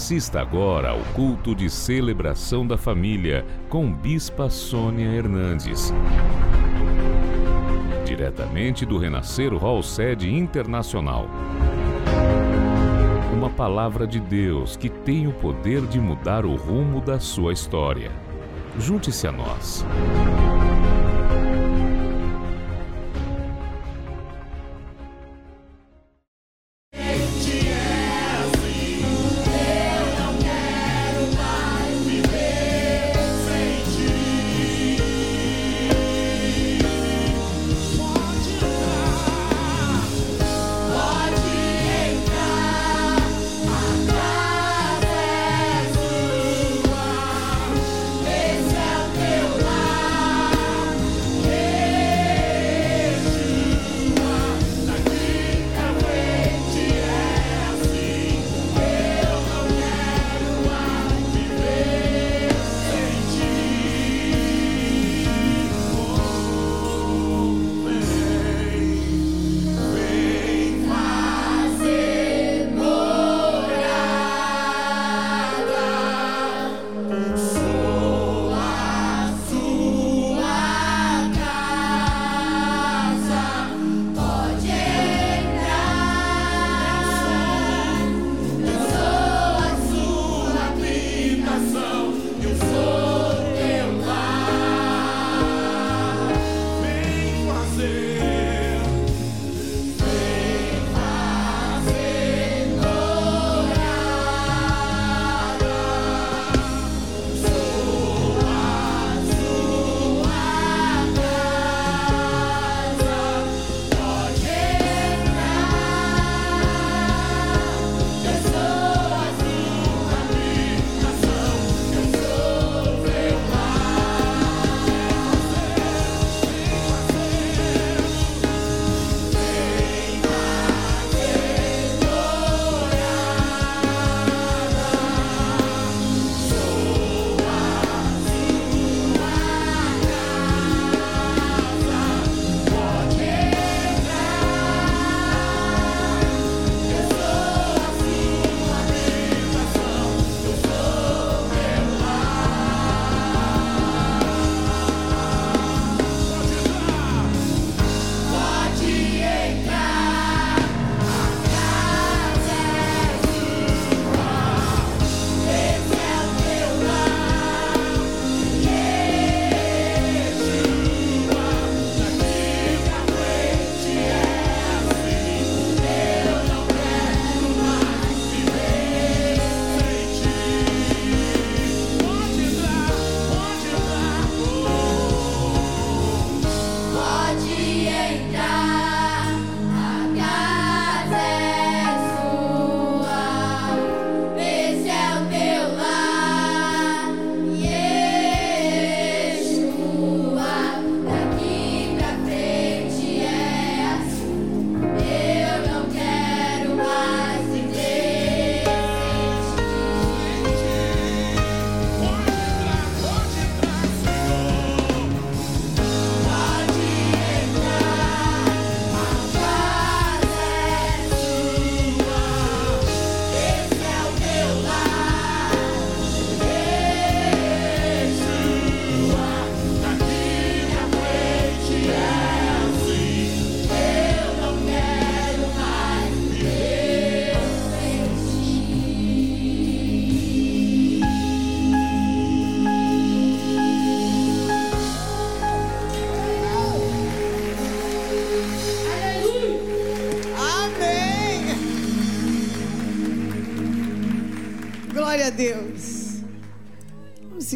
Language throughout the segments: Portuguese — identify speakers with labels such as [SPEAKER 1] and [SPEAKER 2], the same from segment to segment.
[SPEAKER 1] Assista agora ao culto de celebração da família com Bispa Sônia Hernandes. Diretamente do Renascer Hall Sede Internacional. Uma palavra de Deus que tem o poder de mudar o rumo da sua história. Junte-se a nós.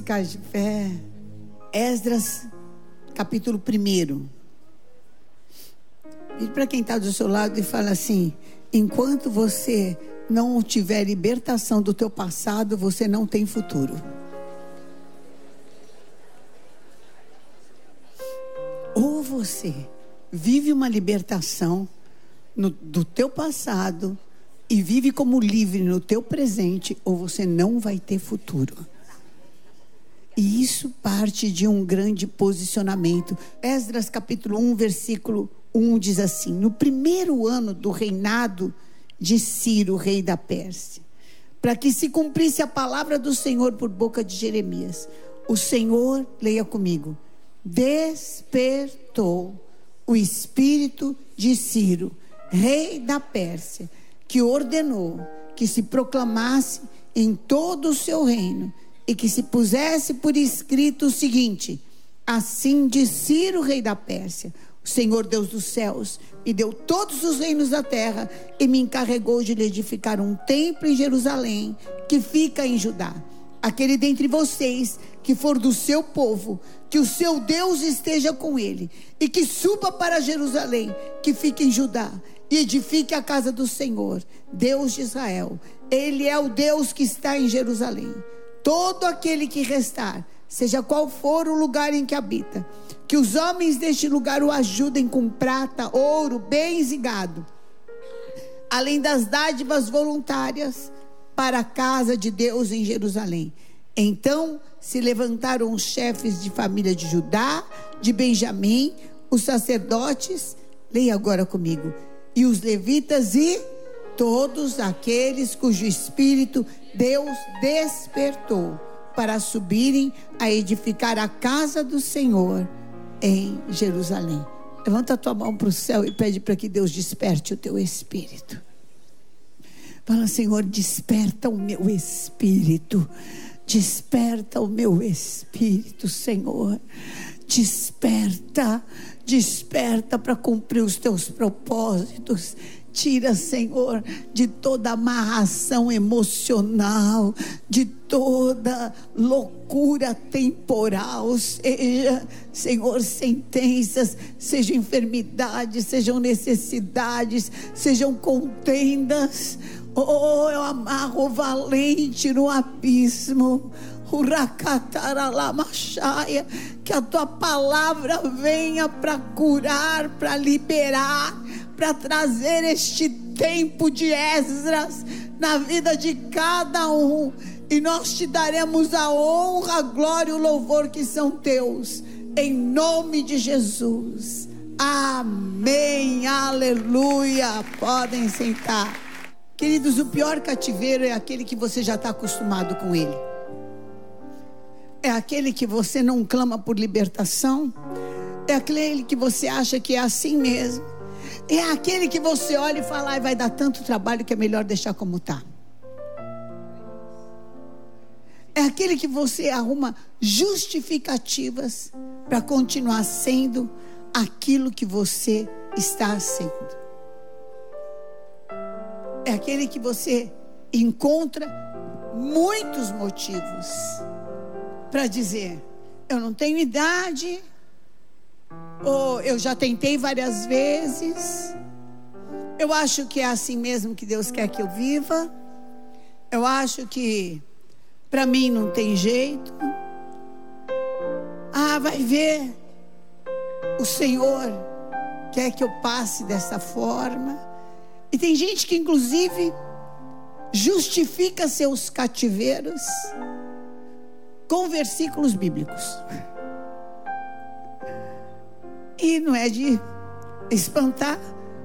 [SPEAKER 2] Ficar de pé. Esdras, capítulo 1. E para quem está do seu lado e fala assim: enquanto você não tiver libertação do teu passado, você não tem futuro. Ou você vive uma libertação no, do teu passado e vive como livre no teu presente, ou você não vai ter futuro. E isso parte de um grande posicionamento. Esdras capítulo 1, versículo 1 diz assim: No primeiro ano do reinado de Ciro, rei da Pérsia, para que se cumprisse a palavra do Senhor por boca de Jeremias. O Senhor, leia comigo, despertou o espírito de Ciro, rei da Pérsia, que ordenou que se proclamasse em todo o seu reino e que se pusesse por escrito o seguinte: Assim diz Ciro, rei da Pérsia, o Senhor Deus dos céus me deu todos os reinos da terra e me encarregou de lhe edificar um templo em Jerusalém, que fica em Judá. Aquele dentre vocês que for do seu povo, que o seu Deus esteja com ele e que suba para Jerusalém, que fique em Judá e edifique a casa do Senhor, Deus de Israel. Ele é o Deus que está em Jerusalém. Todo aquele que restar, seja qual for o lugar em que habita, que os homens deste lugar o ajudem com prata, ouro, bens e gado, além das dádivas voluntárias para a casa de Deus em Jerusalém. Então se levantaram os chefes de família de Judá, de Benjamim, os sacerdotes, leia agora comigo, e os levitas e todos aqueles cujo espírito Deus despertou para subirem a edificar a casa do Senhor em Jerusalém. Levanta a tua mão para o céu e pede para que Deus desperte o teu espírito. Fala, Senhor, desperta o meu espírito. Desperta o meu espírito, Senhor. Desperta, desperta para cumprir os teus propósitos. Tira, Senhor, de toda amarração emocional, de toda loucura temporal, seja, Senhor, sentenças, sejam enfermidades, sejam necessidades, sejam contendas. Oh, eu amarro o valente no abismo. Que a tua palavra venha para curar, para liberar para trazer este tempo de Esdras na vida de cada um. E nós te daremos a honra, a glória e o louvor que são teus. Em nome de Jesus. Amém. Aleluia. Podem sentar. Queridos, o pior cativeiro é aquele que você já está acostumado com ele. É aquele que você não clama por libertação. É aquele que você acha que é assim mesmo. É aquele que você olha e fala, vai dar tanto trabalho que é melhor deixar como está. É aquele que você arruma justificativas para continuar sendo aquilo que você está sendo. É aquele que você encontra muitos motivos para dizer: eu não tenho idade, ou eu já tentei várias vezes. Eu acho que é assim mesmo que Deus quer que eu viva. Eu acho que para mim não tem jeito. Ah, vai ver. O Senhor quer que eu passe dessa forma. E tem gente que, inclusive, justifica seus cativeiros com versículos bíblicos. E não é de espantar,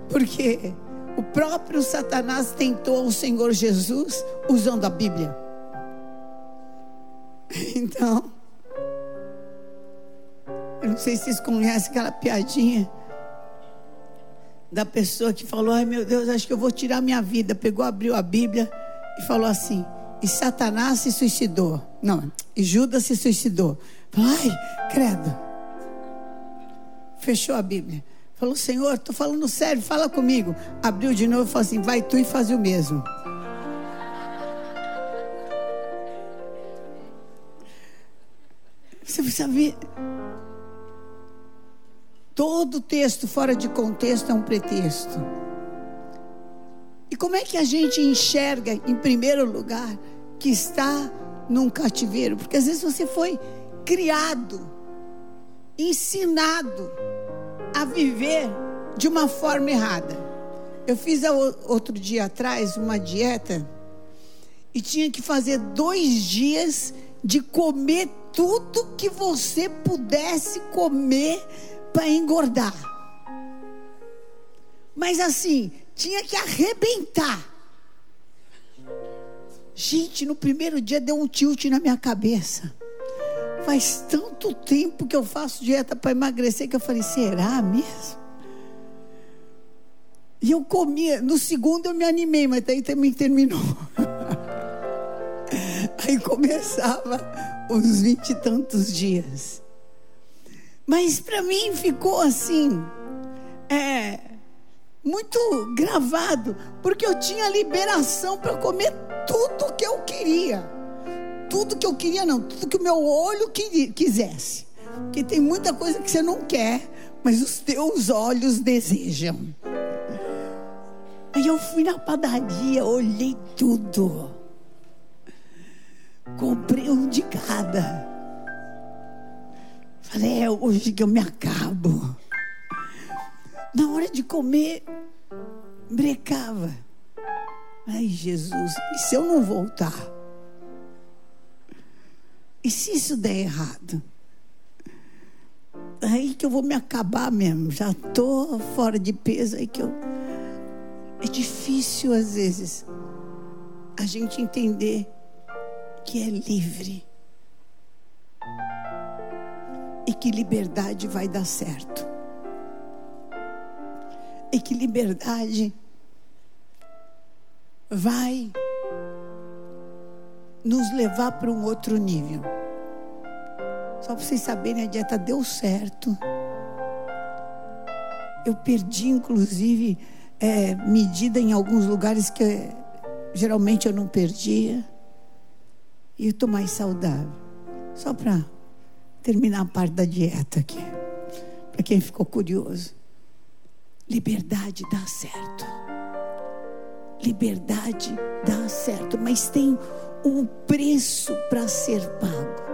[SPEAKER 2] porque o próprio Satanás tentou o Senhor Jesus usando a Bíblia. Então, eu não sei se vocês conhecem aquela piadinha da pessoa que falou: Ai meu Deus, acho que eu vou tirar minha vida. Pegou, abriu a Bíblia e falou assim: E Satanás se suicidou. Não, e Judas se suicidou. Falou, Ai, credo fechou a Bíblia. Falou, Senhor, estou falando sério, fala comigo. Abriu de novo e falou assim: vai tu e faz o mesmo. Você precisa ver. Todo texto fora de contexto é um pretexto. E como é que a gente enxerga, em primeiro lugar, que está num cativeiro? Porque às vezes você foi criado, ensinado a viver de uma forma errada. Eu fiz outro dia atrás uma dieta e tinha que fazer dois dias de comer tudo que você pudesse comer para engordar. Mas assim, tinha que arrebentar. Gente, no primeiro dia deu um tilt na minha cabeça. Faz tanto tempo que eu faço dieta para emagrecer que eu falei: será mesmo? E eu comia. No segundo eu me animei, mas daí também terminou. Aí começava os vinte e tantos dias. Mas para mim ficou assim, é, muito gravado, porque eu tinha liberação para comer tudo que eu queria. Tudo que eu queria, não, tudo que o meu olho quisesse. Porque tem muita coisa que você não quer, mas os teus olhos desejam. Aí eu fui na padaria, olhei tudo. Comprei um de cada. Falei, é hoje que eu me acabo. Na hora de comer, brecava. Ai, Jesus, e se eu não voltar? E se isso der errado? Aí que eu vou me acabar mesmo. Já estou fora de peso, aí que eu. É difícil às vezes a gente entender que é livre e que liberdade vai dar certo. E que liberdade vai nos levar para um outro nível. Só para vocês saberem, a dieta deu certo. Eu perdi, inclusive, é, medida em alguns lugares que geralmente eu não perdia. E eu estou mais saudável. Só para terminar a parte da dieta aqui. Para quem ficou curioso. Liberdade dá certo. Liberdade dá certo, mas tem um preço para ser pago.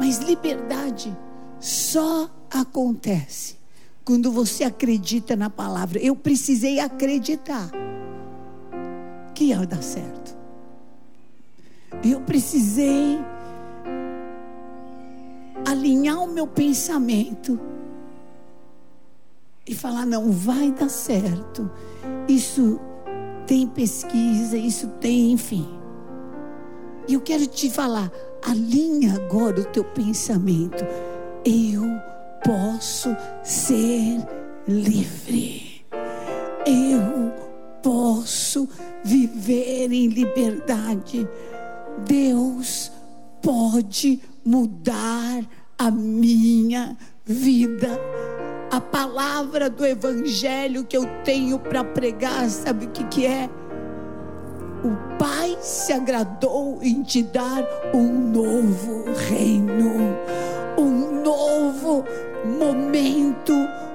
[SPEAKER 2] Mas liberdade só acontece quando você acredita na palavra. Eu precisei acreditar que ia dar certo. Eu precisei alinhar o meu pensamento e falar: não, vai dar certo. Isso tem pesquisa, isso tem, enfim. E eu quero te falar: alinha agora o teu pensamento. Eu posso ser livre. Eu posso viver em liberdade. Deus pode mudar a minha vida. A palavra do Evangelho que eu tenho para pregar, sabe o que, que é? O Pai se agradou em te dar um novo reino, um novo momento,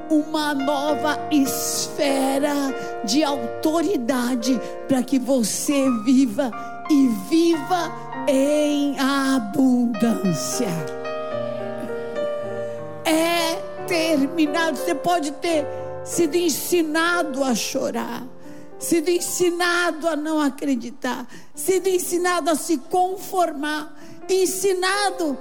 [SPEAKER 2] uma nova esfera de autoridade para que você viva e viva em abundância. É terminado. Você pode ter sido ensinado a chorar, sido ensinado a não acreditar, sido ensinado a se conformar, ensinado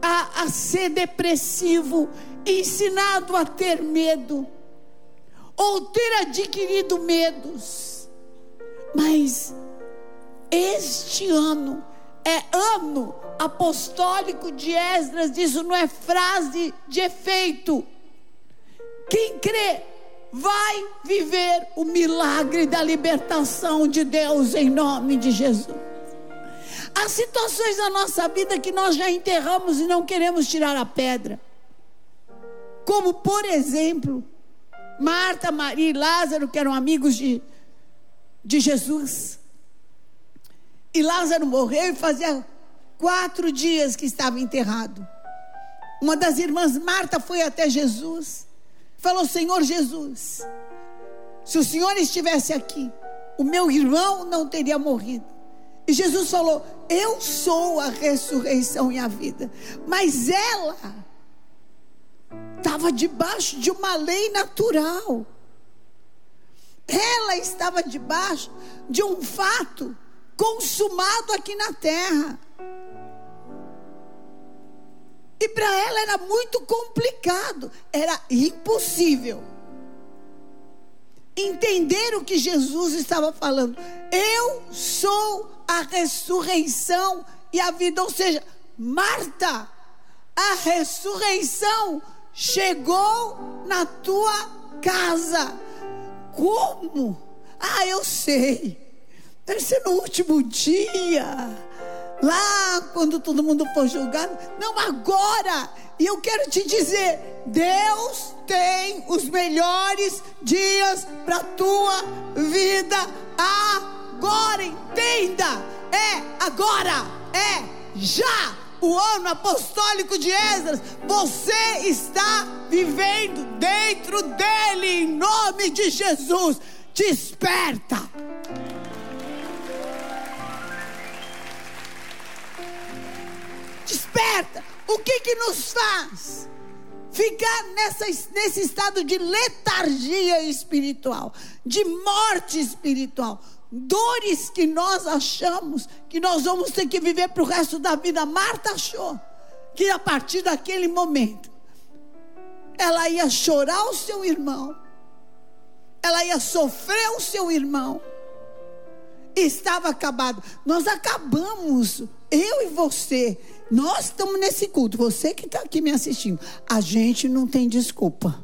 [SPEAKER 2] a, a ser depressivo, ensinado a ter medo, ou ter adquirido medos. Mas este ano é ano apostólico de Esdras, isso não é frase de efeito. Quem crê vai viver o milagre da libertação de Deus em nome de Jesus. Há situações na nossa vida que nós já enterramos e não queremos tirar a pedra. Como, por exemplo, Marta, Maria e Lázaro, que eram amigos de, de Jesus. E Lázaro morreu e fazia quatro dias que estava enterrado. Uma das irmãs, Marta, foi até Jesus. Falou: Senhor Jesus, se o Senhor estivesse aqui, o meu irmão não teria morrido. E Jesus falou: Eu sou a ressurreição e a vida. Mas ela estava debaixo de uma lei natural. Ela estava debaixo de um fato consumado aqui na terra. E para ela era muito complicado, era impossível. entender o que Jesus estava falando. Eu sou a ressurreição e a vida. Ou seja, Marta, a ressurreição chegou na tua casa. Como? Ah, eu sei. Deve ser no último dia. Lá quando todo mundo for julgado. Não, agora. E eu quero te dizer: Deus tem os melhores dias para tua vida agora. Entenda. É agora. É já o ano apostólico de Esdras, você está vivendo dentro dele, em nome de Jesus. Desperta. Desperta. O que que nos faz ficar nessa, nesse estado de letargia espiritual, de morte espiritual? dores que nós achamos que nós vamos ter que viver para o resto da vida. Marta achou que a partir daquele momento ela ia chorar o seu irmão, ela ia sofrer o seu irmão. Estava acabado. Nós acabamos, eu e você. Nós estamos nesse culto. Você que está aqui me assistindo. A gente não tem desculpa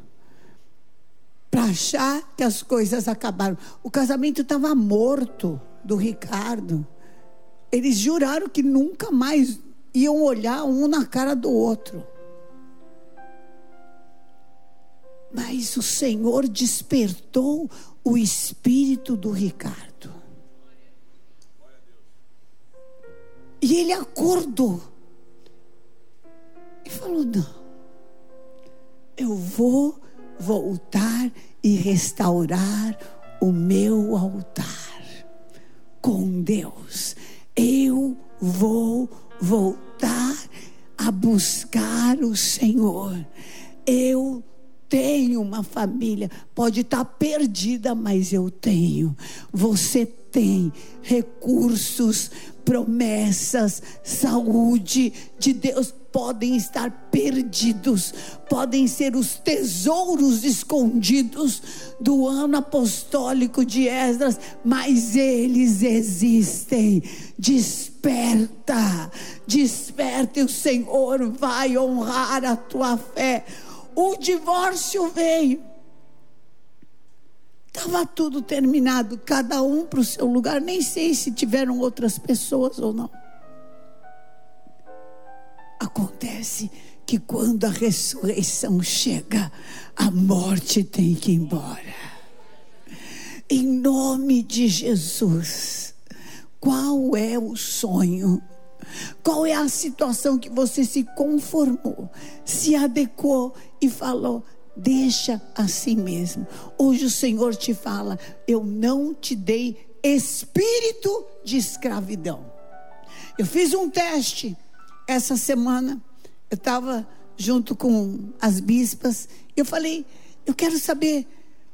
[SPEAKER 2] para achar que as coisas acabaram. O casamento estava morto do Ricardo. Eles juraram que nunca mais iam olhar um na cara do outro. Mas o Senhor despertou o espírito do Ricardo. E ele acordou. E falou: Não, eu vou voltar e restaurar o meu altar com Deus. Eu vou voltar a buscar o Senhor. Eu tenho uma família, pode estar perdida, mas eu tenho. Você tem recursos, promessas, saúde de Deus podem estar perdidos, podem ser os tesouros escondidos do ano apostólico de Esdras, mas eles existem. Desperta, desperta, e o Senhor vai honrar a tua fé. O divórcio veio. Estava tudo terminado, cada um para o seu lugar. Nem sei se tiveram outras pessoas ou não. Acontece que quando a ressurreição chega, a morte tem que ir embora. Em nome de Jesus, qual é o sonho? Qual é a situação que você se conformou, se adequou e falou: deixa assim mesmo. Hoje o Senhor te fala: eu não te dei espírito de escravidão. Eu fiz um teste essa semana eu estava junto com as bispas, eu falei, eu quero saber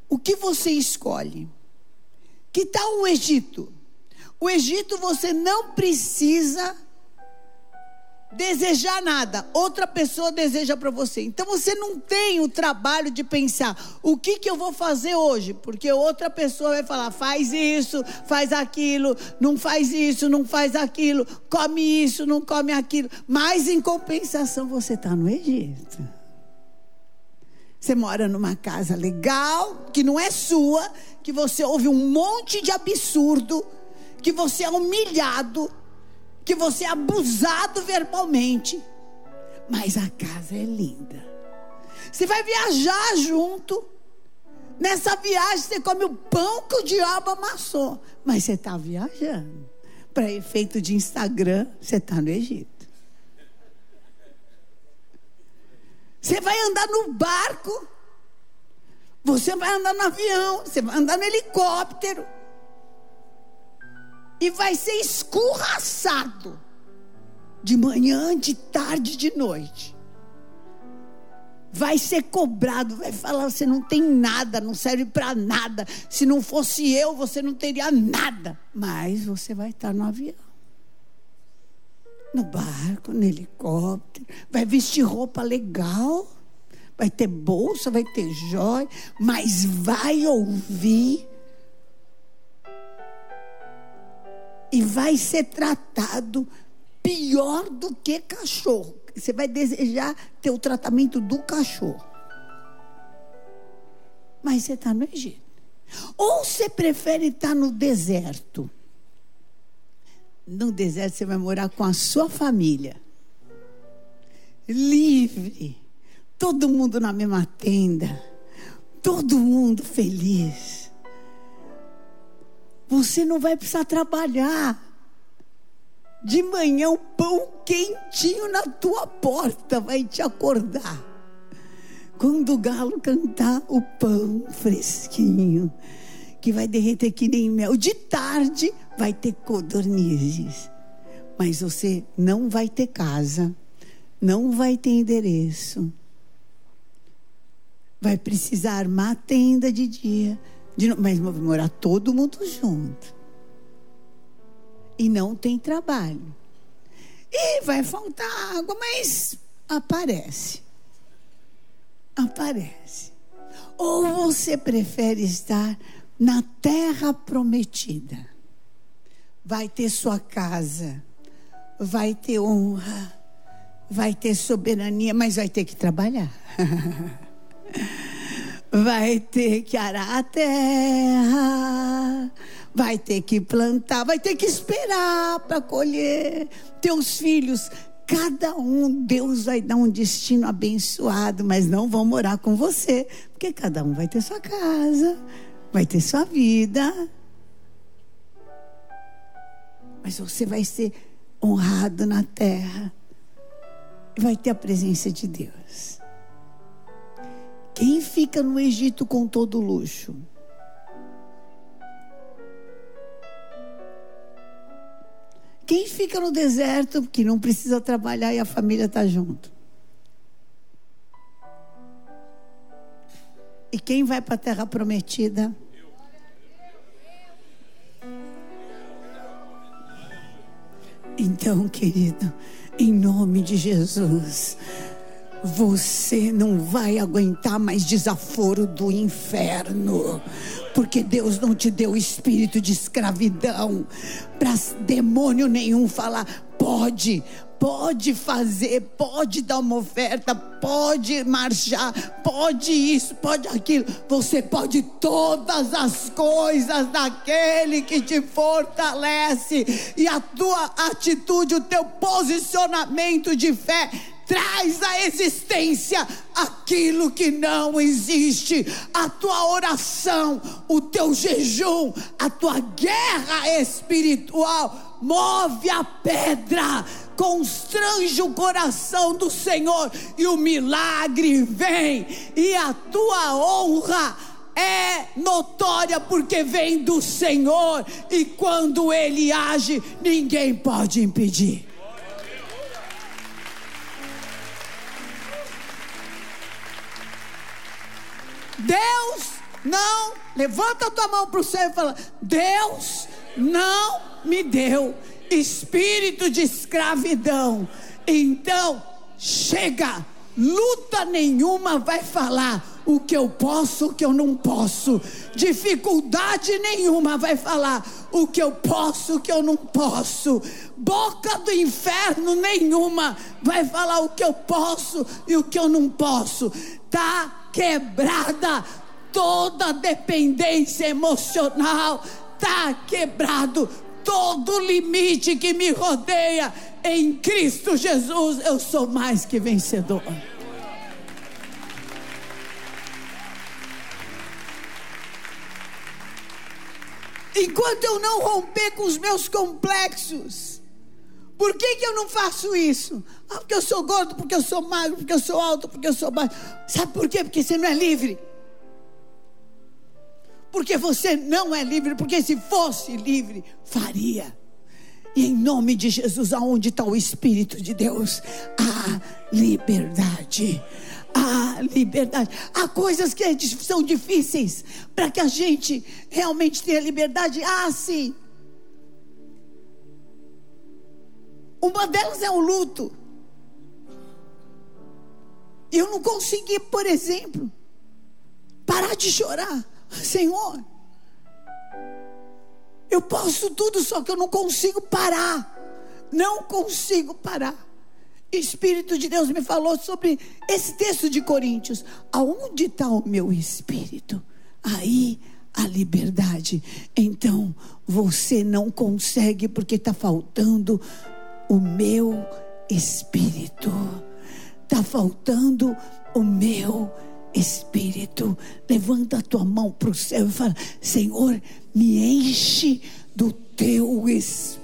[SPEAKER 2] o que você escolhe. Que tal o Egito? O Egito você não precisa desejar nada, outra pessoa deseja para você. Então você não tem o trabalho de pensar o que, que eu vou fazer hoje, porque outra pessoa vai falar: faz isso, faz aquilo, não faz isso, não faz aquilo, come isso, não come aquilo. Mas em compensação você está no Egito. Você mora numa casa legal, que não é sua, que você ouve um monte de absurdo, que você é humilhado, que você é abusado verbalmente, mas a casa é linda. Você vai viajar junto. Nessa viagem você come o pão que o diabo amassou, mas você está viajando. Para efeito de Instagram, você está no Egito. Você vai andar no barco, você vai andar no avião, você vai andar no helicóptero e vai ser escorraçado de manhã, de tarde, de noite. Vai ser cobrado, vai falar: você não tem nada, não serve para nada. Se não fosse eu, você não teria nada. Mas você vai estar no avião, no barco, no helicóptero, vai vestir roupa legal vai ter bolsa, vai ter joia, mas vai ouvir e vai ser tratado pior do que cachorro. Você vai desejar ter o tratamento do cachorro. Mas você está no Egito. Ou você prefere estar no deserto. No deserto você vai morar com a sua família. Livre. Todo mundo na mesma tenda. Todo mundo feliz. Você não vai precisar trabalhar. De manhã o pão quentinho na tua porta vai te acordar. Quando o galo cantar, o pão fresquinho, que vai derreter que nem mel. De tarde vai ter codornizes. Mas você não vai ter casa, não vai ter endereço. Vai precisar armar tenda de dia, de, mas morar todo mundo junto. E não tem trabalho. E vai faltar água, mas aparece. Aparece. Ou você prefere estar na terra prometida? Vai ter sua casa, vai ter honra, vai ter soberania, mas vai ter que trabalhar. vai ter que arar a terra, vai ter que plantar, vai ter que esperar para colher. Teus filhos, cada um, Deus vai dar um destino abençoado, mas não vão morar com você, porque cada um vai ter sua casa, vai ter sua vida. Mas você vai ser honrado na terra, vai ter a presença de Deus. Quem fica no Egito com todo luxo? Quem fica no deserto que não precisa trabalhar e a família está junto? E quem vai para a terra prometida? Então, querido, em nome de Jesus, você não vai aguentar mais desaforo do inferno. Porque Deus não te deu espírito de escravidão para demônio nenhum falar, pode, pode fazer, pode dar uma oferta, pode marchar, pode isso, pode aquilo. Você pode todas as coisas daquele que te fortalece. E a tua atitude, o teu posicionamento de fé traz à existência aquilo que não existe. A tua oração, o teu jejum, a tua guerra espiritual move a pedra constrange o coração do Senhor e o milagre vem, e a tua honra é notória porque vem do Senhor, e quando Ele age, ninguém pode impedir. Deus não, levanta a tua mão para o céu e fala: Deus não me deu espírito de escravidão. Então, chega, luta nenhuma vai falar o que eu posso, o que eu não posso. Dificuldade nenhuma vai falar o que eu posso, o que eu não posso. Boca do inferno nenhuma vai falar o que eu posso e o que eu não posso. Tá quebrada toda dependência emocional, tá quebrado todo limite que me rodeia. Em Cristo Jesus eu sou mais que vencedor. Enquanto eu não romper com os meus complexos, por que, que eu não faço isso? Ah, porque eu sou gordo, porque eu sou magro, porque eu sou alto, porque eu sou baixo. Sabe por quê? Porque você não é livre. Porque você não é livre, porque se fosse livre, faria. E em nome de Jesus, aonde está o Espírito de Deus? A liberdade. A liberdade. Há coisas que são difíceis para que a gente realmente tenha liberdade. Ah, sim. Uma delas é o luto. Eu não consegui, por exemplo, parar de chorar. Senhor, eu posso tudo, só que eu não consigo parar. Não consigo parar. Espírito de Deus me falou sobre esse texto de Coríntios. Aonde está o meu espírito? Aí a liberdade. Então você não consegue porque está faltando o meu espírito. Está faltando o meu espírito. Levanta a tua mão para o céu e fala: Senhor, me enche do teu espírito,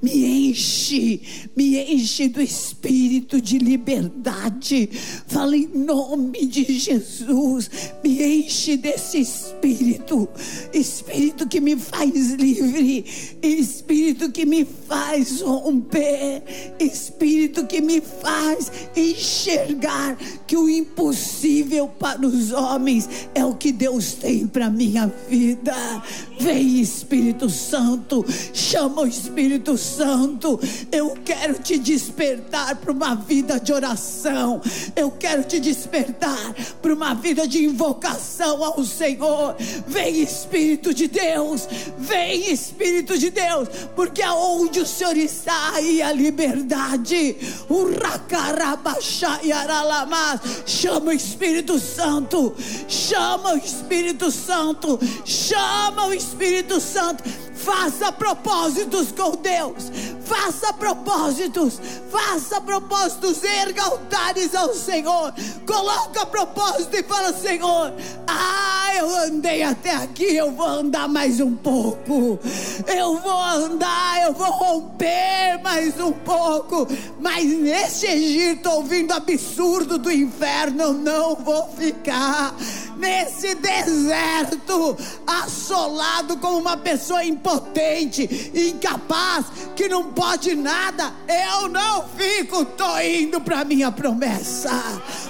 [SPEAKER 2] me enche, me enche do espírito de liberdade. Fala em nome de Jesus, me enche desse espírito, espírito que me faz livre, espírito que me faz romper, espírito que me faz enxergar que o impossível para os homens é o que Deus tem para minha vida. Vem Espírito Santo, chama o Espírito Santo. Eu quero te despertar para uma vida de oração. Eu quero te despertar para uma vida de invocação ao Senhor. Vem Espírito de Deus, vem Espírito de Deus, porque aonde o Senhor está aí a liberdade. O chama o Espírito Santo, chama o Espírito Santo, chama o Espírito Santo Faça propósitos com Deus. Faça propósitos. Faça propósitos. Erga altares ao Senhor. Coloca propósito e fala: Senhor, ah, eu andei até aqui. Eu vou andar mais um pouco. Eu vou andar. Eu vou romper mais um pouco. Mas nesse Egito, ouvindo absurdo do inferno, eu não vou ficar nesse deserto, assolado como uma pessoa impotente, incapaz, que não pode nada, eu não fico, tô indo para minha promessa.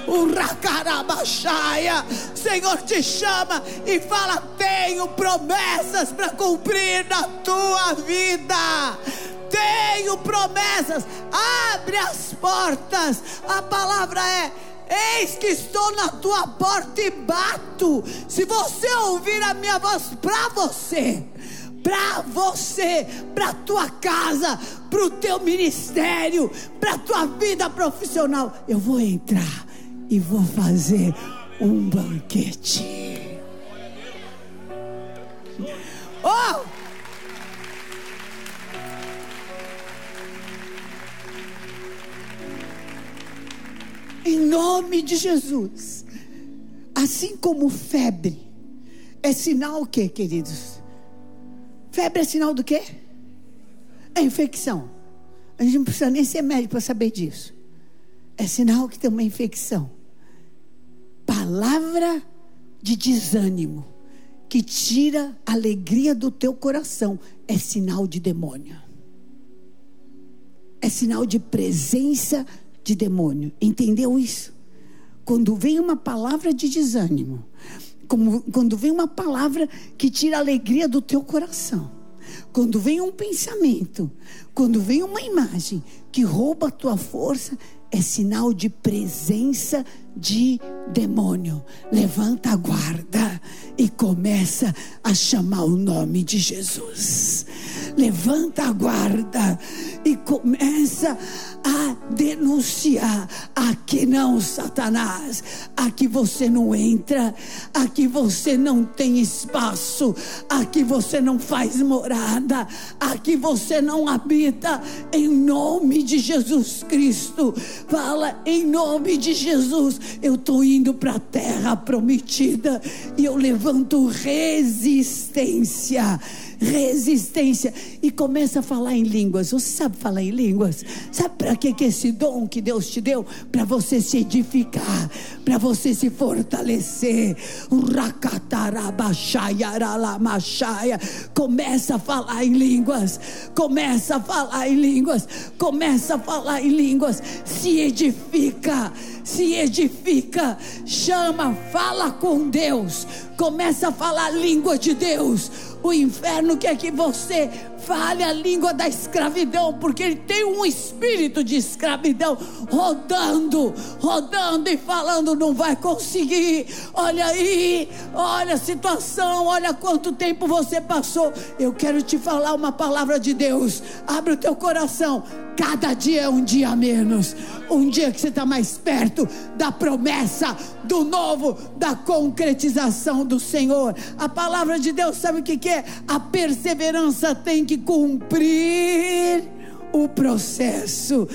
[SPEAKER 2] O Rakarabaxaia, Senhor te chama e fala: tenho promessas para cumprir na tua vida tenho promessas. Abre as portas. A palavra é Eis que estou na tua porta e bato. Se você ouvir a minha voz para você, para você, para tua casa, para o teu ministério, para tua vida profissional, eu vou entrar e vou fazer um banquete. Oh! Nome de Jesus. Assim como febre é sinal o quê, queridos? Febre é sinal do quê? É infecção. A gente não precisa nem ser médico para saber disso. É sinal que tem uma infecção. Palavra de desânimo que tira a alegria do teu coração é sinal de demônio. É sinal de presença de demônio. Entendeu isso? Quando vem uma palavra de desânimo, como, quando vem uma palavra que tira a alegria do teu coração, quando vem um pensamento, quando vem uma imagem que rouba a tua força, é sinal de presença de demônio. Levanta a guarda e começa a chamar o nome de Jesus. Levanta a guarda e começa a denunciar. Aqui não, Satanás. Aqui você não entra. Aqui você não tem espaço. Aqui você não faz morada. Aqui você não habita. Em nome de Jesus Cristo. Fala em nome de Jesus. Eu estou indo para a terra prometida e eu levanto resistência resistência e começa a falar em línguas. Você sabe falar em línguas? Sabe para que, que esse dom que Deus te deu? Para você se edificar, para você se fortalecer. Começa a falar em línguas. Começa a falar em línguas. Começa a falar em línguas. Se edifica se edifica, chama, fala com Deus, começa a falar a língua de Deus, O inferno quer que você fale a língua da escravidão, porque ele tem um espírito de escravidão rodando, rodando e falando: não vai conseguir. Olha aí, olha a situação, olha quanto tempo você passou. Eu quero te falar uma palavra de Deus. Abre o teu coração. Cada dia é um dia menos. Um dia que você está mais perto da promessa, do novo, da concretização do Senhor. A palavra de Deus, sabe o que, que é? A perseverança tem que cumprir o processo.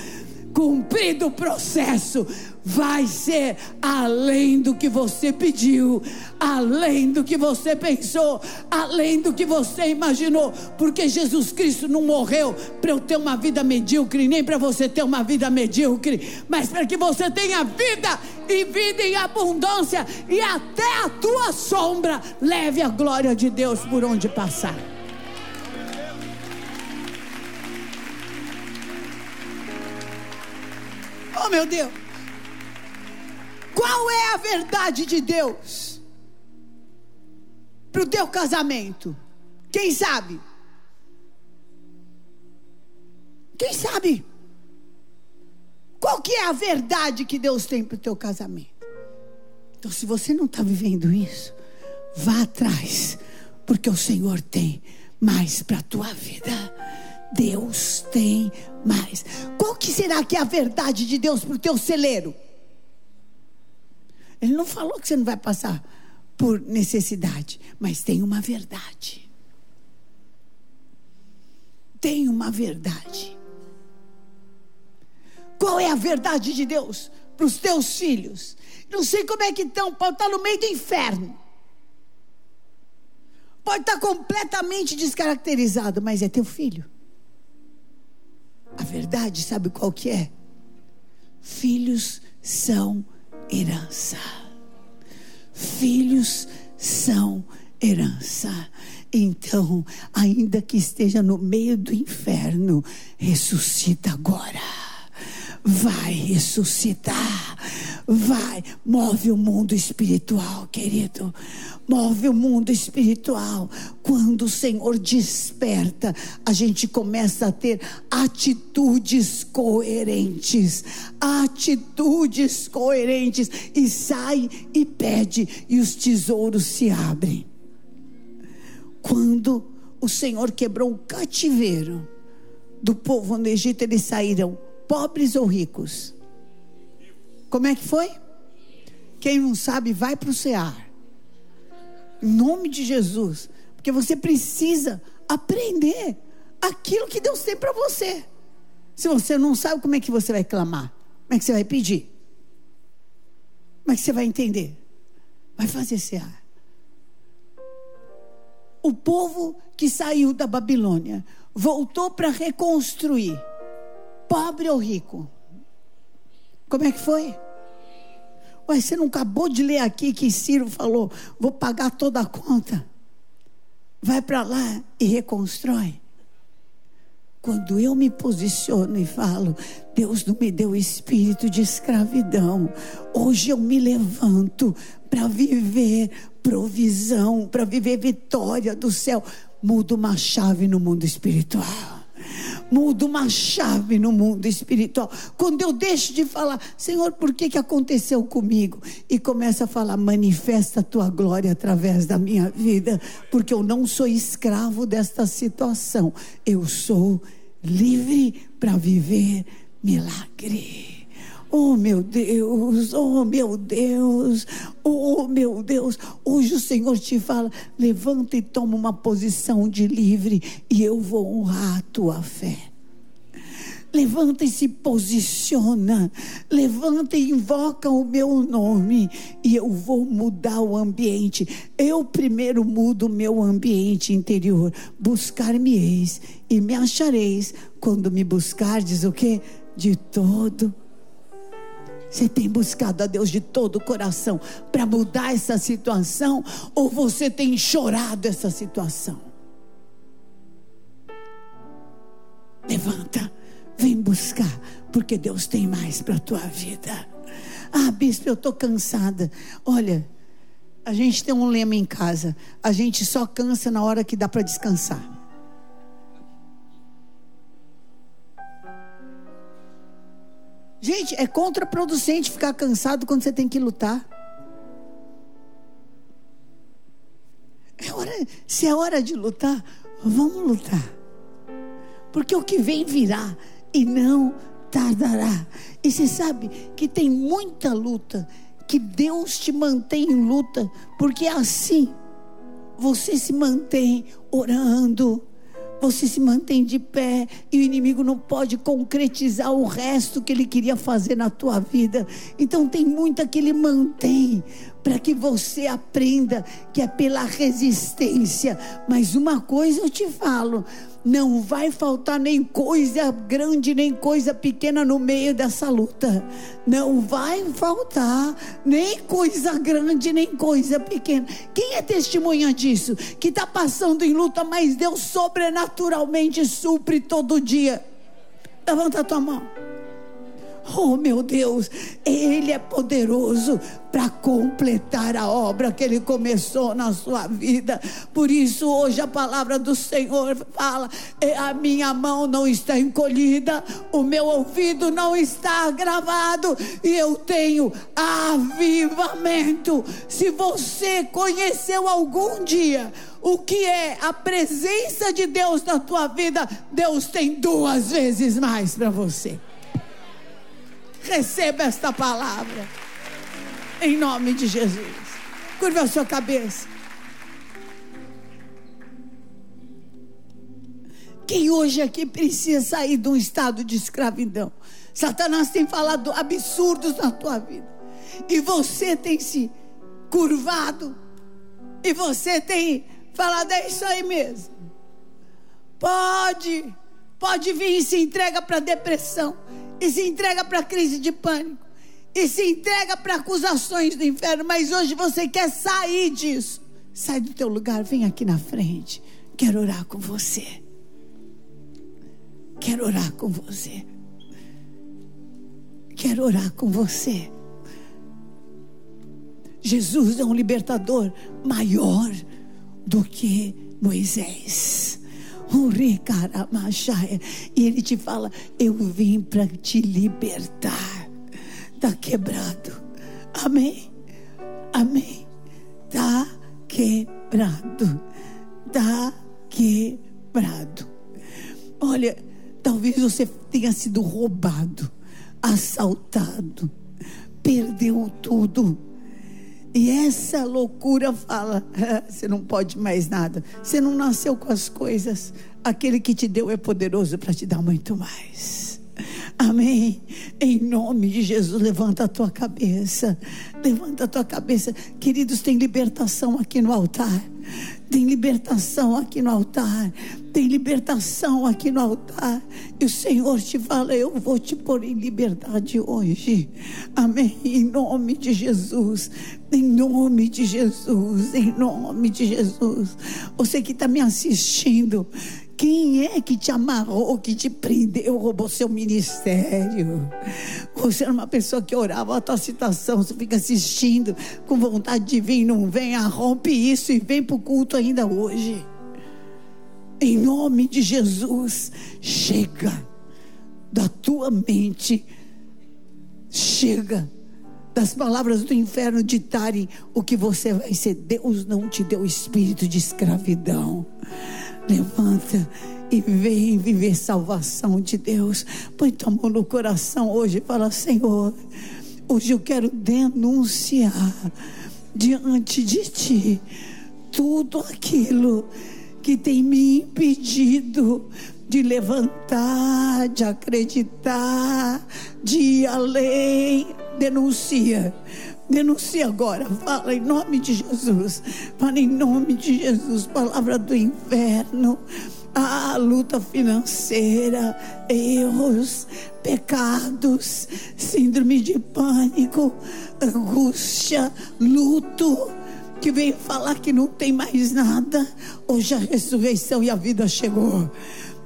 [SPEAKER 2] Cumprido o processo, vai ser além do que você pediu, além do que você pensou, além do que você imaginou, porque Jesus Cristo não morreu para eu ter uma vida medíocre, nem para você ter uma vida medíocre, mas para que você tenha vida e vida em abundância e até a tua sombra leve a glória de Deus por onde passar. Oh meu Deus! Qual é a verdade de Deus para o teu casamento? Quem sabe? Quem sabe? Qual que é a verdade que Deus tem para o teu casamento? Então, se você não está vivendo isso, vá atrás, porque o Senhor tem mais para a tua vida. Deus tem mais. Que será que é a verdade de Deus para o teu celeiro? Ele não falou que você não vai passar por necessidade, mas tem uma verdade. Tem uma verdade. Qual é a verdade de Deus para os teus filhos? Não sei como é que estão, pode estar no meio do inferno. Pode estar completamente descaracterizado, mas é teu filho. A verdade, sabe qual que é? Filhos são herança. Filhos são herança. Então, ainda que esteja no meio do inferno, ressuscita agora. Vai ressuscitar. Vai, move o mundo espiritual, querido. Move o mundo espiritual. Quando o Senhor desperta, a gente começa a ter atitudes coerentes. Atitudes coerentes. E sai e pede, e os tesouros se abrem. Quando o Senhor quebrou o cativeiro do povo no Egito, eles saíram pobres ou ricos? Como é que foi? Quem não sabe, vai para o CEAR. Em nome de Jesus. Porque você precisa aprender aquilo que Deus tem para você. Se você não sabe, como é que você vai clamar? Como é que você vai pedir? Como é que você vai entender? Vai fazer CEAR. O povo que saiu da Babilônia voltou para reconstruir, pobre ou rico. Como é que foi? Ué, você não acabou de ler aqui que Ciro falou: vou pagar toda a conta. Vai para lá e reconstrói. Quando eu me posiciono e falo, Deus não me deu espírito de escravidão. Hoje eu me levanto para viver provisão, para viver vitória do céu. Muda uma chave no mundo espiritual muda uma chave no mundo espiritual. Quando eu deixo de falar, Senhor, por que, que aconteceu comigo? E começa a falar, manifesta a tua glória através da minha vida, porque eu não sou escravo desta situação, eu sou livre para viver milagre. Oh meu Deus, oh meu Deus, oh meu Deus. Hoje o Senhor te fala: levanta e toma uma posição de livre, e eu vou honrar a tua fé. Levanta e se posiciona. Levanta e invoca o meu nome. E eu vou mudar o ambiente. Eu primeiro mudo o meu ambiente interior. Buscar-me-eis e me achareis quando me buscardes o que? De todo você tem buscado a Deus de todo o coração para mudar essa situação ou você tem chorado essa situação? Levanta, vem buscar, porque Deus tem mais para a tua vida. Ah, bispo, eu estou cansada. Olha, A gente tem um lema em casa: a gente só cansa na hora que dá para descansar. Gente, é contraproducente ficar cansado quando você tem que lutar. É hora, se é hora de lutar, vamos lutar. Porque o que vem virá e não tardará. E você sabe que tem muita luta, que Deus te mantém em luta, porque assim você se mantém orando, você se mantém de pé e o inimigo não pode concretizar o resto que ele queria fazer na tua vida. Então tem muita que ele mantém para que você aprenda que é pela resistência. Mas uma coisa eu te falo, não vai faltar nem coisa grande, nem coisa pequena no meio dessa luta. Não vai faltar nem coisa grande, nem coisa pequena. Quem é testemunha disso? Que está passando em luta, mas Deus sobrenaturalmente supre todo dia. Levanta a tua mão. Oh meu Deus, Ele é poderoso para completar a obra que Ele começou na sua vida. Por isso, hoje a palavra do Senhor fala: a minha mão não está encolhida, o meu ouvido não está gravado, e eu tenho avivamento. Se você conheceu algum dia, o que é a presença de Deus na tua vida, Deus tem duas vezes mais para você. Receba esta palavra. Em nome de Jesus. Curva a sua cabeça. Quem hoje aqui precisa sair de um estado de escravidão? Satanás tem falado absurdos na tua vida. E você tem se curvado. E você tem falado, é isso aí mesmo. Pode, pode vir e se entrega para depressão e se entrega para a crise de pânico, e se entrega para acusações do inferno, mas hoje você quer sair disso. Sai do teu lugar, vem aqui na frente. Quero orar com você. Quero orar com você. Quero orar com você. Jesus é um libertador maior do que Moisés. E ele te fala: Eu vim para te libertar. Está quebrado. Amém. Amém. Está quebrado. Está quebrado. Olha, talvez você tenha sido roubado, assaltado, perdeu tudo e essa loucura fala: ah, você não pode mais nada, você não nasceu com as coisas, aquele que te deu é poderoso para te dar muito mais. Amém. Em nome de Jesus, levanta a tua cabeça. Levanta a tua cabeça. Queridos, tem libertação aqui no altar. Tem libertação aqui no altar. Tem libertação aqui no altar. E o Senhor te fala: Eu vou te pôr em liberdade hoje. Amém. Em nome de Jesus. Em nome de Jesus. Em nome de Jesus. Você que está me assistindo. Quem é que te amarrou, que te prendeu, roubou seu ministério? Você era uma pessoa que orava a tua situação, você fica assistindo com vontade de vir, não vem, rompe isso e vem para o culto ainda hoje. Em nome de Jesus, chega da tua mente, chega das palavras do inferno ditarem o que você vai ser. Deus não te deu espírito de escravidão. Levanta e vem viver salvação de Deus. Põe tua mão no coração hoje e fala: Senhor, hoje eu quero denunciar diante de ti tudo aquilo que tem me impedido de levantar, de acreditar, de ir além. Denuncia Denuncia agora, fala em nome de Jesus. Fala em nome de Jesus, palavra do inferno. A luta financeira, erros, pecados, síndrome de pânico, angústia, luto, que vem falar que não tem mais nada. Hoje a ressurreição e a vida chegou.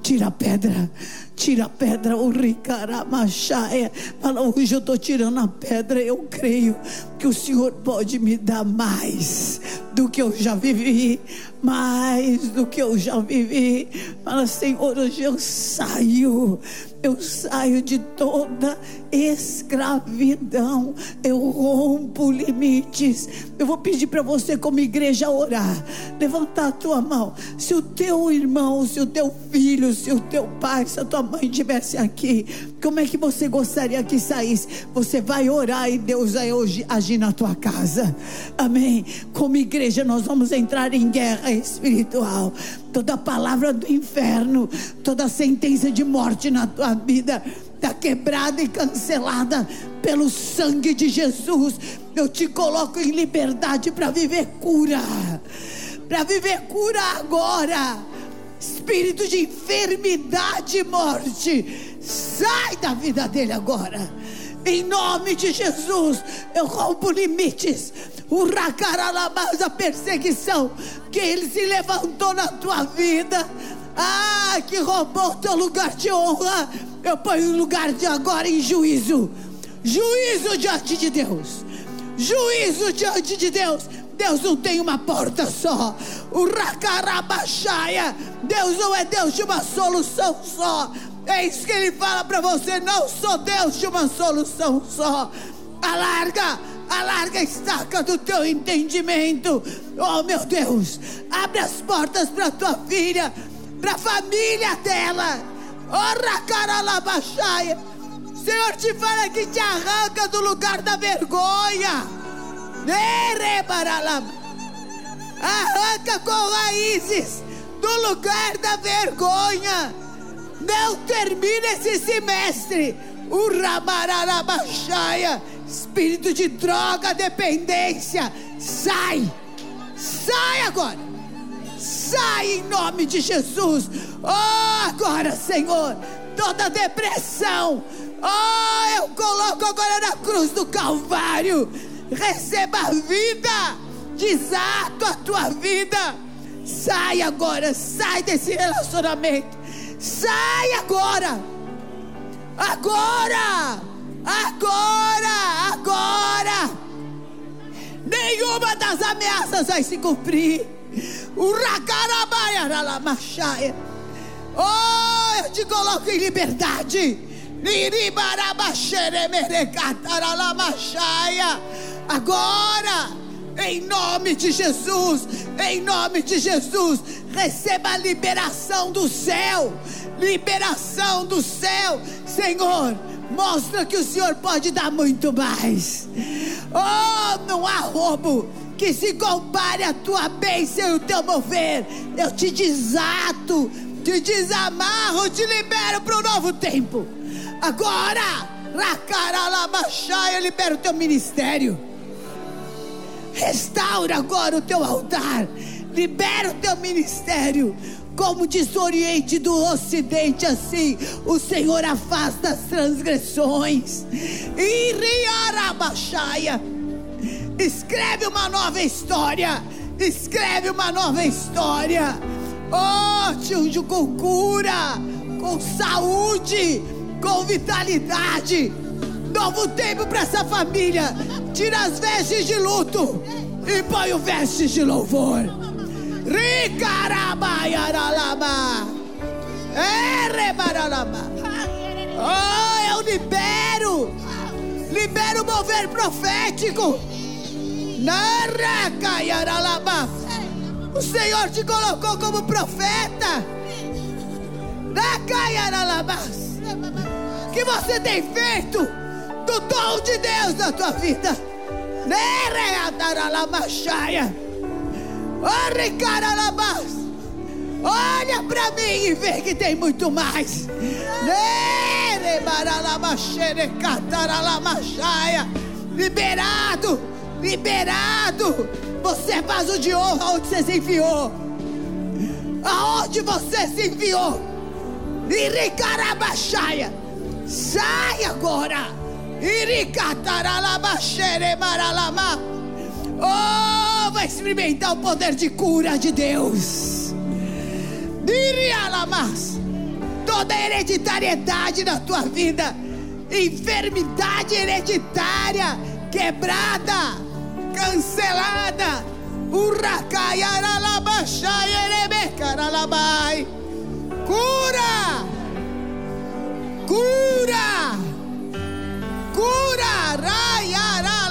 [SPEAKER 2] Tira a pedra, Tira a pedra, o ricaramachaia. Fala, hoje eu estou tirando a pedra. Eu creio que o Senhor pode me dar mais do que eu já vivi. Mais do que eu já vivi. Fala, Senhor, hoje eu saio eu saio de toda escravidão, eu rompo limites. Eu vou pedir para você, como igreja, orar. Levantar a tua mão. Se o teu irmão, se o teu filho, se o teu pai, se a tua mãe estivesse aqui, como é que você gostaria que saísse? Você vai orar e Deus vai hoje agir na tua casa. Amém. Como igreja, nós vamos entrar em guerra espiritual toda palavra do inferno, toda sentença de morte na tua vida está quebrada e cancelada pelo sangue de Jesus. Eu te coloco em liberdade para viver cura, para viver cura agora. Espírito de enfermidade e morte, sai da vida dele agora. Em nome de Jesus, eu rompo limites o racaralabás, a perseguição que ele se levantou na tua vida. Ah, que roubou teu lugar de honra. Eu ponho o lugar de agora em juízo. Juízo diante de Deus. Juízo diante de Deus. Deus não tem uma porta só. O racarabaxaia. Deus não é Deus de uma solução só. É isso que ele fala para você. Não sou Deus de uma solução só. Alarga alarga a estaca do teu entendimento. Oh meu Deus, abre as portas para tua filha, para a família dela. Oh racaralabaxaia. Senhor te fala que te arranca do lugar da vergonha. Arranca com raízes do lugar da vergonha. Não termina esse semestre. O ramararabaxaia Espírito de droga, dependência, sai! Sai agora! Sai em nome de Jesus! Oh, agora, Senhor, toda depressão, oh, eu coloco agora na cruz do Calvário. Receba a vida, desato a tua vida. Sai agora, sai desse relacionamento. Sai agora! Agora! Agora, agora, nenhuma das ameaças vai se cumprir. O racarabaiaralamachaia. Oh, eu te coloco em liberdade. Agora, em nome de Jesus, em nome de Jesus, receba a liberação do céu. Liberação do céu, Senhor mostra que o Senhor pode dar muito mais. Oh, não há roubo que se compare à tua bênção e o teu mover. Eu te desato, te desamarro, te libero para um novo tempo. Agora, Racaralabachai, eu libero o teu ministério. Restaura agora o teu altar. Libera o teu ministério como diz o Oriente do Ocidente, assim o Senhor afasta as transgressões. E Riarabaxaia, escreve uma nova história, escreve uma nova história. Oh, unjo com cura, com saúde, com vitalidade. Novo tempo para essa família. Tira as vestes de luto e põe o vestes de louvor. Ricarabaiaralama. Erebaralama. Oh, eu libero. Libero o mover profético. Naracaiaralama. O Senhor te colocou como profeta. Nakaiaralabas. que você tem feito do dom de Deus na tua vida. Nereadaralamachaia. Olha para mim e vê que tem muito mais. Liberado, liberado. Você é vaso de honra onde você se enfiou. Aonde você se enfiou. Iricarabaxaia. Sai agora. Iricataralabaxere maralama. Oh! vai experimentar o poder de cura de Deus. Dirialamas. toda hereditariedade na tua vida, enfermidade hereditária quebrada, cancelada. Cura! Cura! Cura! Raiaralabashai,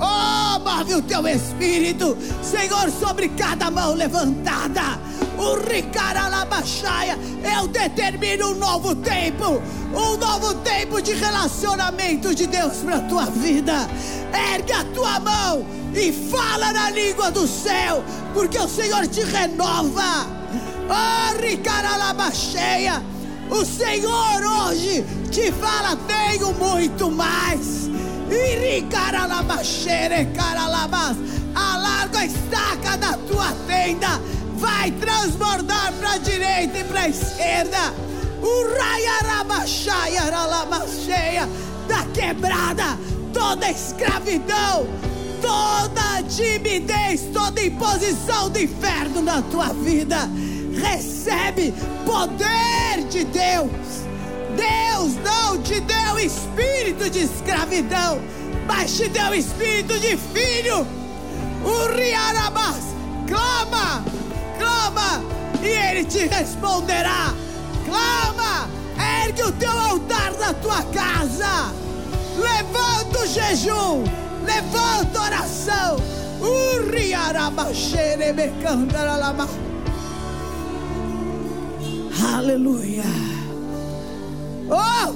[SPEAKER 2] Oh, move o teu espírito, Senhor, sobre cada mão levantada. O Ricaralabaxaia, eu determino um novo tempo, um novo tempo de relacionamento de Deus para a tua vida. Ergue a tua mão e fala na língua do céu, porque o Senhor te renova. Oh, Ricaralabaxeia, o Senhor hoje te fala: tenho muito mais. Alarga a estaca da tua tenda. Vai transbordar para a direita e para a esquerda. Uraiarabaxaiaralamacheia da quebrada. Toda escravidão. Toda timidez. Toda imposição do inferno na tua vida. Recebe poder de Deus Deus não te deu espírito de escravidão, mas te deu espírito de filho. O Riarabás, clama, clama, e ele te responderá. Clama, ergue o teu altar na tua casa. Levanta o jejum, levanta a oração. O Riarabaxerebecandaralama. Aleluia. Oh!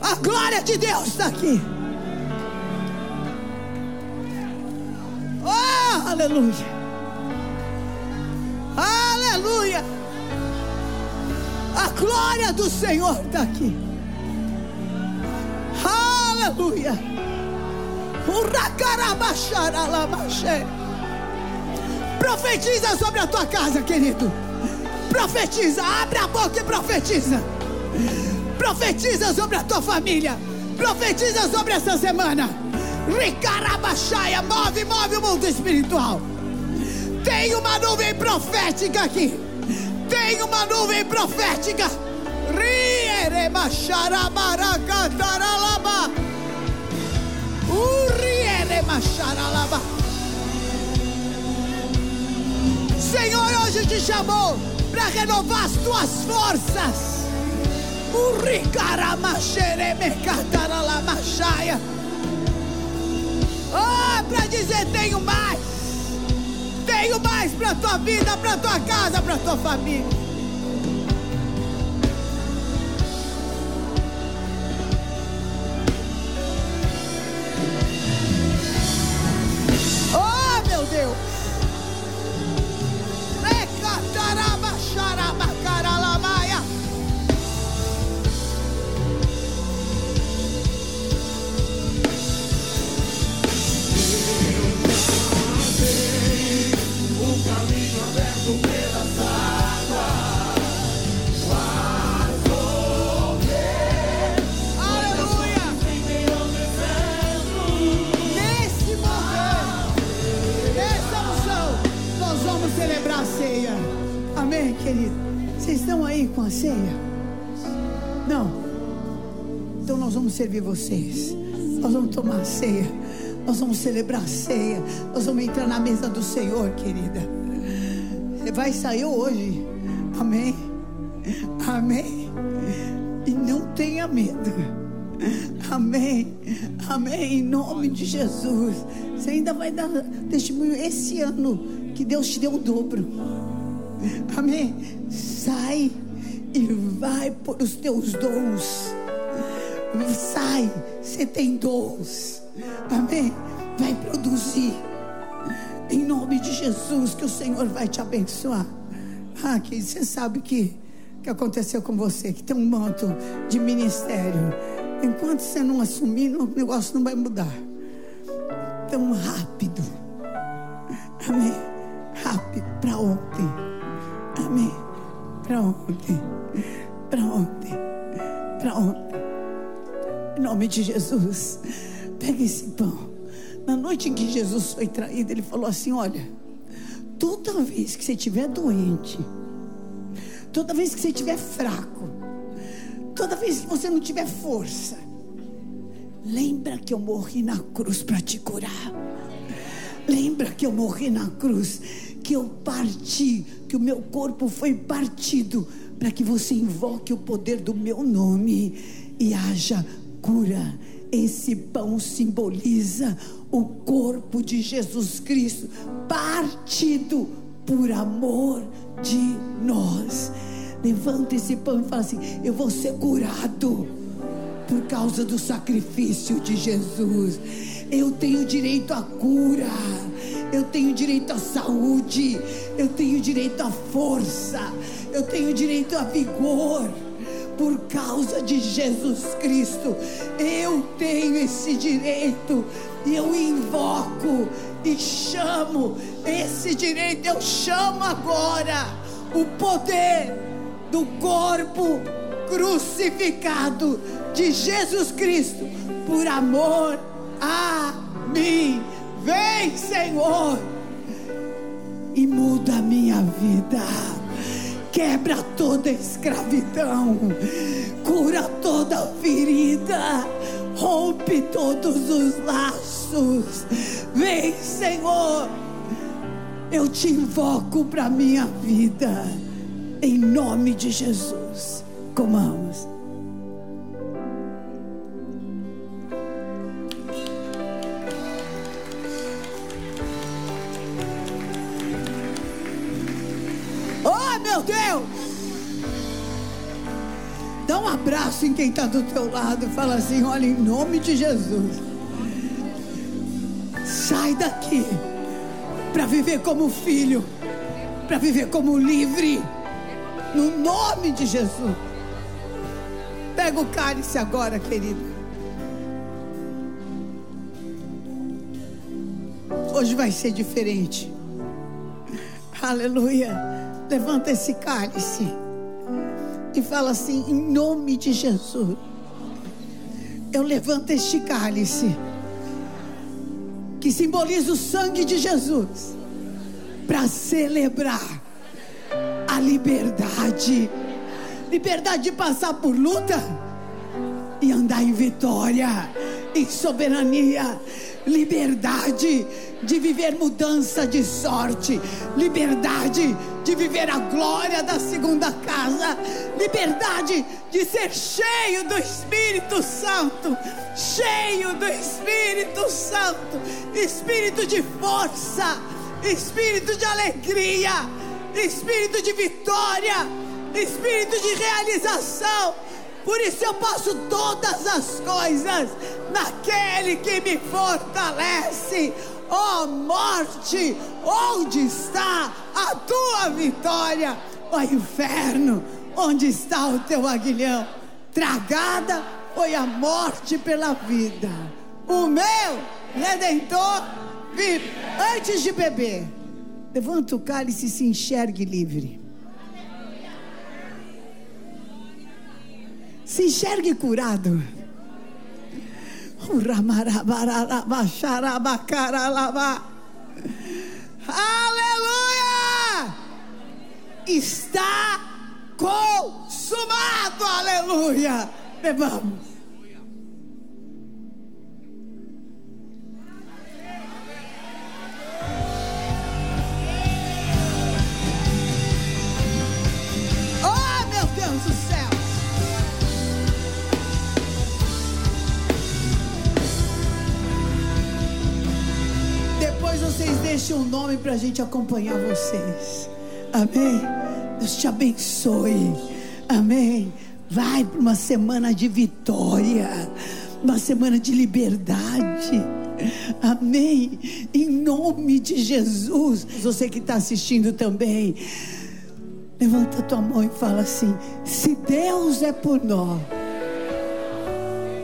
[SPEAKER 2] A glória de Deus está aqui. Oh, aleluia. Aleluia. A glória do Senhor está aqui. Aleluia. Profetiza sobre a tua casa, querido. Profetiza, abre a boca e profetiza. Profetiza sobre a tua família. Profetiza sobre essa semana. Ricarabaxaia, move, move o mundo espiritual. Tem uma nuvem profética aqui. Tem uma nuvem profética. Rieremacharabarakataralaba. Urieremacharalaba. Senhor hoje te chamou para renovar as tuas forças. Oh, para dizer tenho mais. Tenho mais para tua vida, para tua casa, para tua família. Servir vocês. Nós vamos tomar ceia. Nós vamos celebrar ceia. Nós vamos entrar na mesa do Senhor, querida. Você vai sair hoje. Amém. Amém. E não tenha medo. Amém. Amém. Em nome de Jesus. Você ainda vai dar testemunho esse ano que Deus te deu o dobro. Amém. Sai e vai por os teus dons. Sai, você tem dons. Amém. Vai produzir. Em nome de Jesus, que o Senhor vai te abençoar. Ah, que você sabe que que aconteceu com você, que tem um manto de ministério. Enquanto você não assumir, o negócio não vai mudar. Tão rápido. Amém. Rápido para ontem. Amém. Para ontem. Para ontem. Para ontem. Nome de Jesus, pega esse pão. Na noite em que Jesus foi traído, ele falou assim: Olha, toda vez que você estiver doente, toda vez que você estiver fraco, toda vez que você não tiver força, lembra que eu morri na cruz para te curar. Lembra que eu morri na cruz, que eu parti, que o meu corpo foi partido para que você invoque o poder do meu nome e haja cura. Esse pão simboliza o corpo de Jesus Cristo, partido por amor de nós. Levanta esse pão e fala assim: Eu vou ser curado por causa do sacrifício de Jesus. Eu tenho direito à cura, eu tenho direito à saúde, eu tenho direito à força, eu tenho direito a vigor. Por causa de Jesus Cristo, eu tenho esse direito e eu invoco e chamo. Esse direito, eu chamo agora. O poder do corpo crucificado de Jesus Cristo. Por amor a mim. Vem, Senhor, e muda a minha vida quebra toda escravidão, cura toda ferida, rompe todos os laços. Vem, Senhor, eu te invoco para minha vida, em nome de Jesus. Comamos. Abraço em quem está do teu lado. Fala assim: olha, em nome de Jesus. Sai daqui para viver como filho, para viver como livre, no nome de Jesus. Pega o cálice agora, querido. Hoje vai ser diferente. Aleluia. Levanta esse cálice e fala assim: em nome de Jesus, eu levanto este cálice que simboliza o sangue de Jesus para celebrar a liberdade liberdade de passar por luta e andar em vitória, em soberania, liberdade de viver mudança de sorte, liberdade de viver a glória da segunda casa, liberdade de ser cheio do Espírito Santo, cheio do Espírito Santo, espírito de força, espírito de alegria, espírito de vitória, espírito de realização. Por isso eu posso todas as coisas naquele que me fortalece. Ó oh, morte, onde está a tua vitória? Ó oh, inferno, onde está o teu aguilhão? Tragada foi a morte pela vida. O meu redentor vive. Antes de beber, levanta o cálice e se enxergue livre. Se enxergue curado. Aleluia! Está consumado, aleluia! Levamos. Deixe um nome para a gente acompanhar vocês. Amém. Deus te abençoe. Amém. Vai para uma semana de vitória, uma semana de liberdade. Amém. Em nome de Jesus. Você que está assistindo também. Levanta tua mão e fala assim: se Deus é por nós,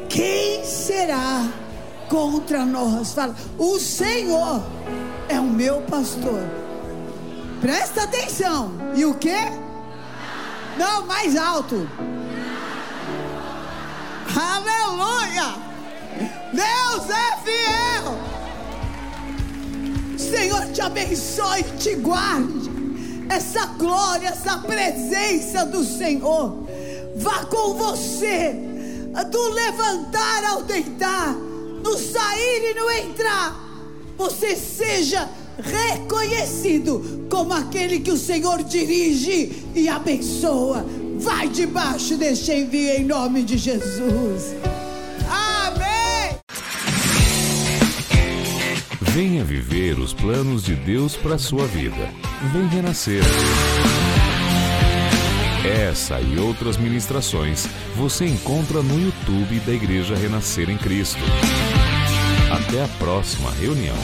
[SPEAKER 2] quem será contra nós? Fala, o Senhor é o meu pastor. Presta atenção. E o que? Não, mais alto. Aleluia! Deus é fiel. Senhor te abençoe e te guarde. Essa glória, essa presença do Senhor vá com você, do levantar ao deitar, no sair e no entrar. Você seja reconhecido como aquele que o Senhor dirige e abençoa. Vai debaixo deste envio em nome de Jesus. Amém.
[SPEAKER 3] Venha viver os planos de Deus para sua vida. Vem renascer. Essa e outras ministrações você encontra no YouTube da Igreja Renascer em Cristo. Até a próxima reunião.